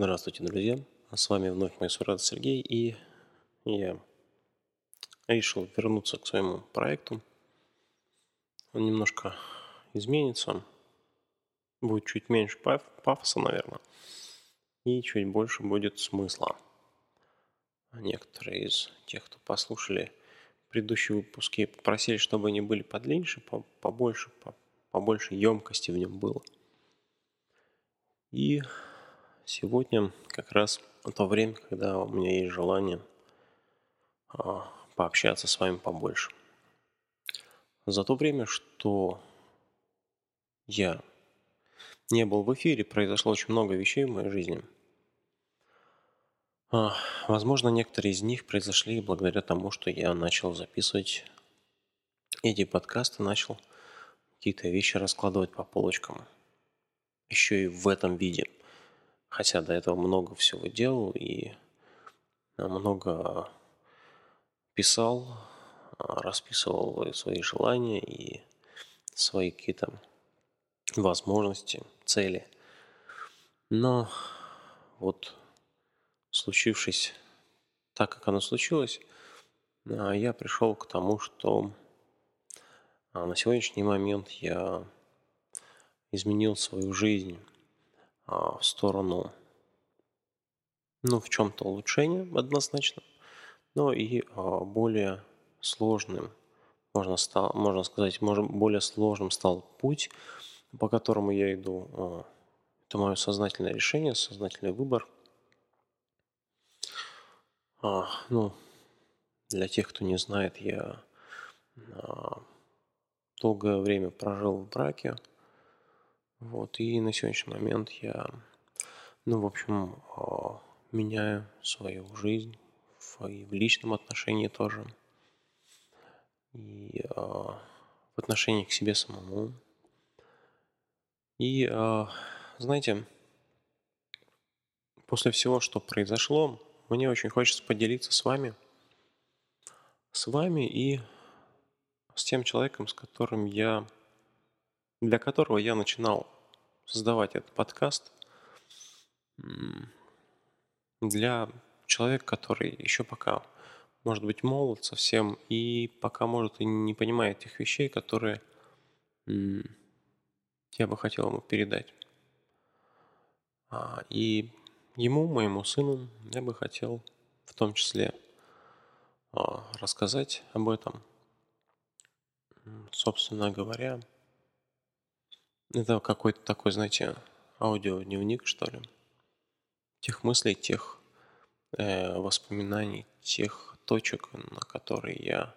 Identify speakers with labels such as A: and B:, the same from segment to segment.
A: Здравствуйте, друзья! С вами вновь мой сурат Сергей, и я решил вернуться к своему проекту. Он немножко изменится, будет чуть меньше пафоса, наверное, и чуть больше будет смысла. Некоторые из тех, кто послушали предыдущие выпуски, попросили, чтобы они были подлиннее, побольше, побольше емкости в нем было. И Сегодня как раз то время, когда у меня есть желание а, пообщаться с вами побольше. За то время, что я не был в эфире, произошло очень много вещей в моей жизни. А, возможно, некоторые из них произошли благодаря тому, что я начал записывать эти подкасты, начал какие-то вещи раскладывать по полочкам. Еще и в этом виде – Хотя до этого много всего делал и много писал, расписывал свои желания и свои какие-то возможности, цели. Но вот случившись так, как оно случилось, а, я пришел к тому, что а, на сегодняшний момент я изменил свою жизнь а, в сторону, ну, в чем-то улучшения однозначно, но и а, более сложным, можно, стал, можно сказать, может, более сложным стал путь, по которому я иду. А, это мое сознательное решение, сознательный выбор. Ну, для тех, кто не знает, я долгое время прожил в браке, вот, и на сегодняшний момент я, ну, в общем, а, меняю свою жизнь и в личном отношении тоже. И а, в отношении к себе самому. И, а, знаете, после всего, что произошло, мне очень хочется поделиться с вами, с вами и с тем человеком, с которым я для которого я начинал создавать этот подкаст для человека, который еще пока может быть молод совсем и пока может и не понимает тех вещей, которые я бы хотел ему передать. А, и ему, моему сыну, я бы хотел в том числе а, рассказать об этом. Собственно говоря, это какой-то такой, знаете, аудиодневник, что ли. Тех мыслей, тех э, воспоминаний, тех точек, на которые я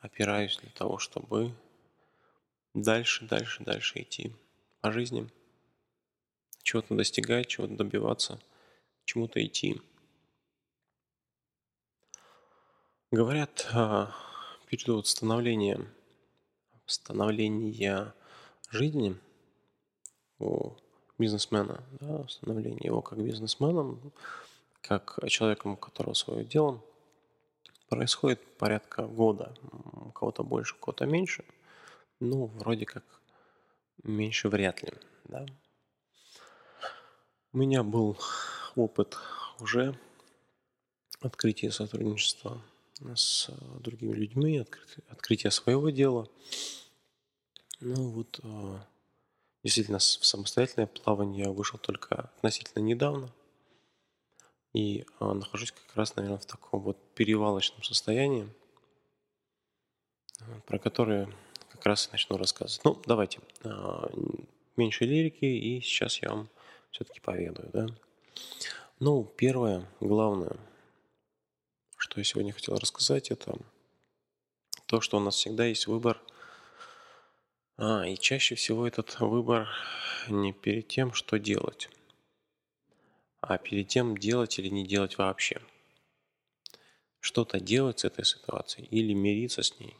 A: опираюсь для того, чтобы дальше, дальше, дальше идти по жизни, чего-то достигать, чего-то добиваться, чему-то идти. Говорят, э, период становления, становления жизни – бизнесмена, да, становление его как бизнесменом, как человеком, у которого свое дело, происходит порядка года. У кого-то больше, у кого-то меньше. Ну, вроде как меньше вряд ли, да. У меня был опыт уже открытия сотрудничества с другими людьми, открытия своего дела. Ну вот а, Действительно, в самостоятельное плавание я вышел только относительно недавно. И а, нахожусь как раз, наверное, в таком вот перевалочном состоянии, про которое как раз и начну рассказывать. Ну, давайте. А, меньше лирики, и сейчас я вам все-таки поведаю, да. Ну, первое, главное, что я сегодня хотел рассказать, это то, что у нас всегда есть выбор – а, и чаще всего этот выбор не перед тем, что делать, а перед тем, делать или не делать вообще. Что-то делать с этой ситуацией или мириться с ней.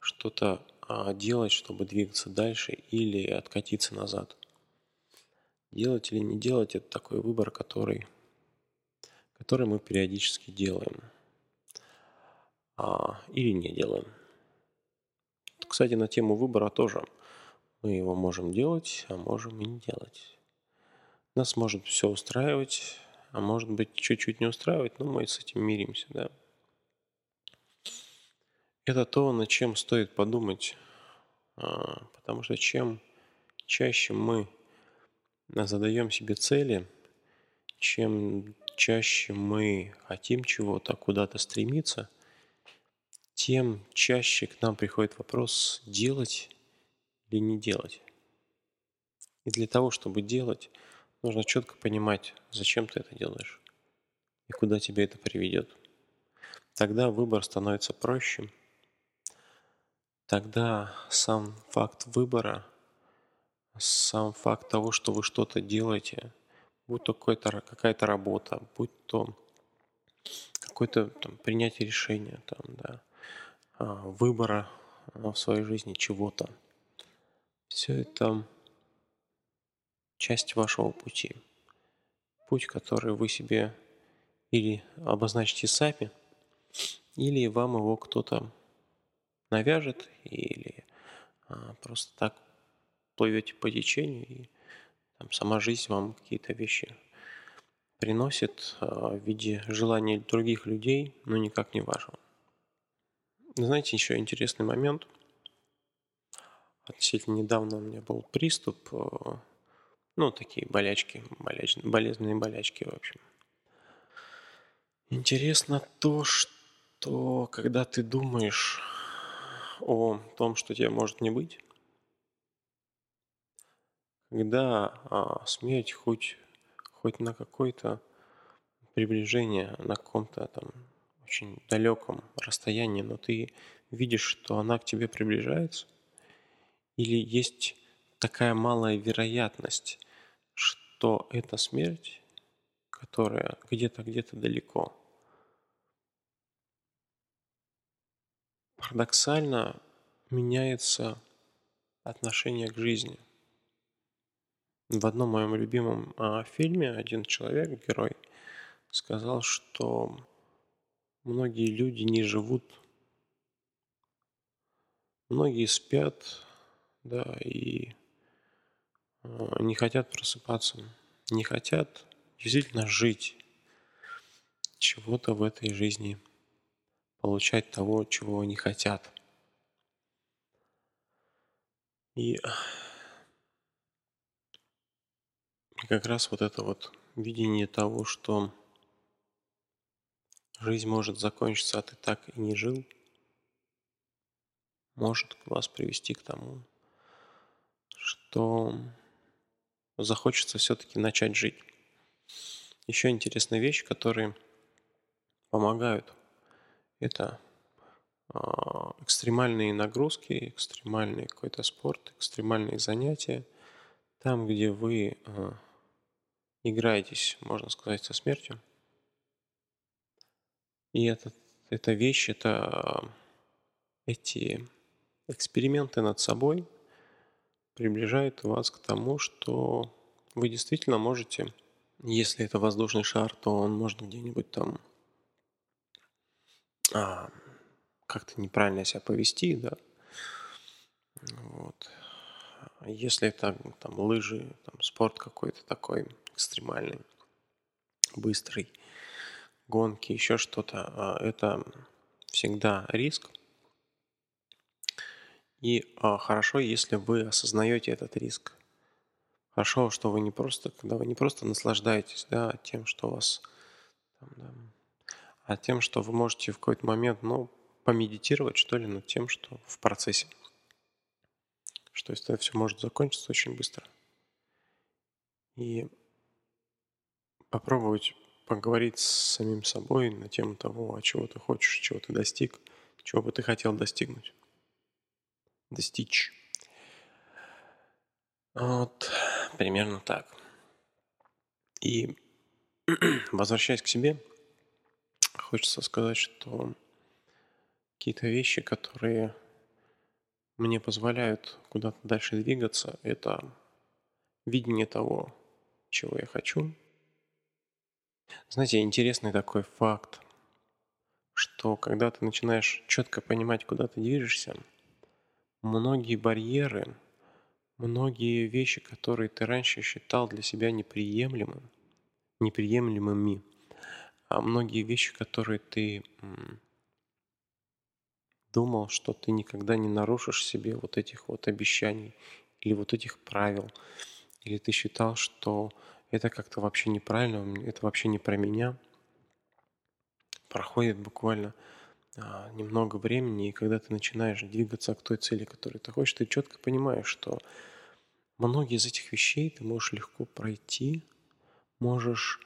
A: Что-то а, делать, чтобы двигаться дальше или откатиться назад. Делать или не делать – это такой выбор, который, который мы периодически делаем. А, или не делаем. Кстати, на тему выбора тоже. Мы его можем делать, а можем и не делать. Нас может все устраивать, а может быть чуть-чуть не устраивать, но мы с этим миримся, да. Это то, над чем стоит подумать, а, потому что чем чаще мы задаем себе цели, чем чаще мы хотим чего-то, куда-то стремиться, тем чаще к нам приходит вопрос делать или не делать. И для того, чтобы делать, нужно четко понимать, зачем ты это делаешь и куда тебя это приведет. Тогда выбор становится проще. Тогда сам факт выбора, сам факт того, что вы что-то делаете, будь то какая-то работа, будь то какое-то там, принятие решения, там, да, выбора в своей жизни чего-то. Все это часть вашего пути. Путь, который вы себе или обозначите сами, или вам его кто-то навяжет, или а, просто так плывете по течению, и там, сама жизнь вам какие-то вещи приносит а, в виде желания других людей, но никак не вашего. Знаете, еще интересный момент. Относительно недавно у меня был приступ а, ну, такие болячки, боляч, болезненные болячки, в общем. Интересно то, что когда ты думаешь о том, что тебе может не быть, когда а, смерть хоть, хоть на какое-то приближение, на каком-то там очень далеком расстоянии, но ты видишь, что она к тебе приближается, или есть такая малая вероятность, что эта смерть, которая где-то, где-то далеко, парадоксально меняется отношение к жизни. В одном моем любимом а, фильме один человек, герой, сказал, что многие люди не живут, многие спят, да, и Э, не хотят просыпаться, не хотят действительно жить, чего-то в этой жизни, получать того, чего они хотят. И как раз вот это вот видение того, что жизнь может закончиться, а ты так и не жил, может вас привести к тому, что захочется все-таки начать жить. Еще интересная вещь, которые помогают. Это а, экстремальные нагрузки, экстремальный какой-то спорт, экстремальные занятия. Там, где вы а, играетесь, можно сказать, со смертью. И это, эта вещь, это а, эти эксперименты над собой – приближает вас к тому, что вы действительно можете, если это воздушный шар, то он может где-нибудь там а, как-то неправильно себя повести, да. Вот. Если это там лыжи, там спорт какой-то такой экстремальный, быстрый, гонки, еще что-то, а, это всегда риск, и а, хорошо, если вы осознаете этот риск. Хорошо, что вы не просто, когда вы не просто наслаждаетесь да, тем, что у вас там, да, а тем, что вы можете в какой-то момент, ну, помедитировать, что ли, над тем, что в процессе. Что это все может закончиться очень быстро. И попробовать поговорить с самим собой на тему того, а чего ты хочешь, чего ты достиг, чего бы ты хотел достигнуть достичь. Вот, примерно так. И возвращаясь к себе, хочется сказать, что какие-то вещи, которые мне позволяют куда-то дальше двигаться, это видение того, чего я хочу. Знаете, интересный такой факт, что когда ты начинаешь четко понимать, куда ты движешься – многие барьеры, многие вещи, которые ты раньше считал для себя неприемлемым, неприемлемыми, а многие вещи, которые ты думал, что ты никогда не нарушишь себе вот этих вот обещаний или вот этих правил, или ты считал, что это как-то вообще неправильно, это вообще не про меня. Проходит буквально а, немного времени, и когда ты начинаешь двигаться к той цели, которую ты хочешь, ты четко понимаешь, что многие из этих вещей ты можешь легко пройти, можешь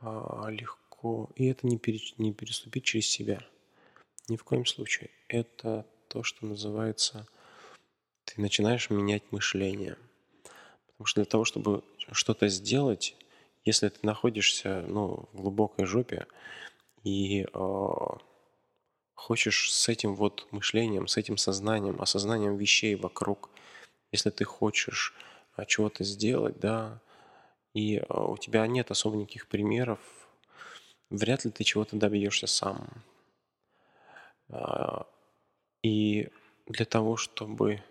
A: а, легко, и это не, пере, не переступить через себя. Ни в коем случае. Это то, что называется, ты начинаешь менять мышление. Потому что для того, чтобы что-то сделать, если ты находишься ну, в глубокой жопе и э, хочешь с этим вот мышлением, с этим сознанием, осознанием вещей вокруг, если ты хочешь а, чего-то сделать, да, и а, у тебя нет особо никаких примеров, вряд ли ты чего-то добьешься сам. И для того, чтобы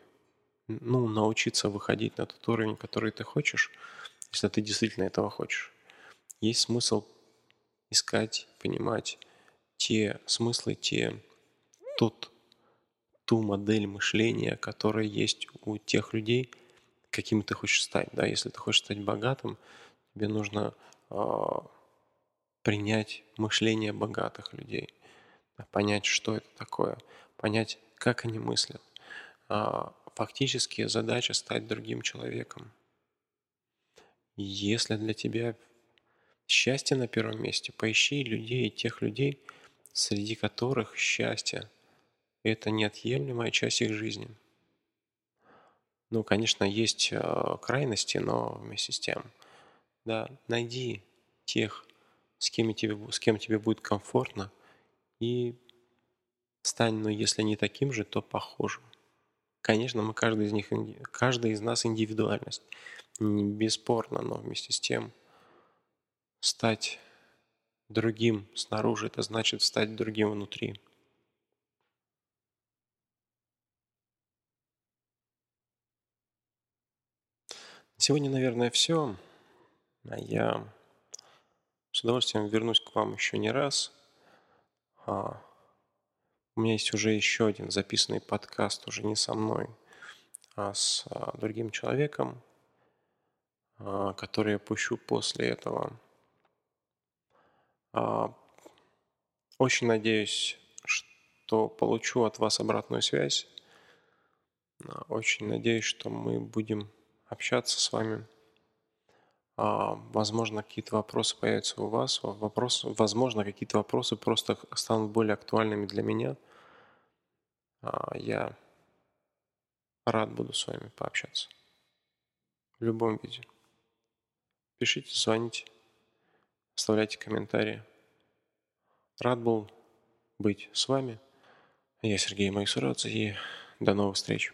A: ну, научиться выходить на тот уровень, который ты хочешь, если ты действительно этого хочешь, есть смысл искать, понимать те смыслы, те, тот, ту модель мышления, которая есть у тех людей, каким ты хочешь стать. Да? Если ты хочешь стать богатым, тебе нужно э, принять мышление богатых людей, понять, что это такое, понять, как они мыслят. Э, фактически задача стать другим человеком. Если для тебя счастье на первом месте, поищи людей, тех людей, среди которых счастье – это неотъемлемая часть их жизни. Ну, конечно, есть э, крайности, но вместе с тем, да, найди тех, с кем тебе, с кем тебе будет комфортно, и стань, ну, если не таким же, то похожим. Конечно, мы каждый из них, каждый из нас индивидуальность, бесспорно, но вместе с тем – Стать другим снаружи – это значит стать другим внутри. Сегодня, наверное, все. А я с удовольствием вернусь к вам еще не раз. У меня есть уже еще один записанный подкаст, уже не со мной, а с а, другим человеком, а, который я пущу после этого. А, очень надеюсь, что получу от вас обратную связь. Очень надеюсь, что мы будем общаться с вами. А, возможно, какие-то вопросы появятся у вас. Вопрос, возможно, какие-то вопросы просто станут более актуальными для меня. Я рад буду с вами пообщаться. В любом виде. Пишите, звоните. Оставляйте комментарии. Рад был быть с вами. Я Сергей Майсурадзе и до новых встреч.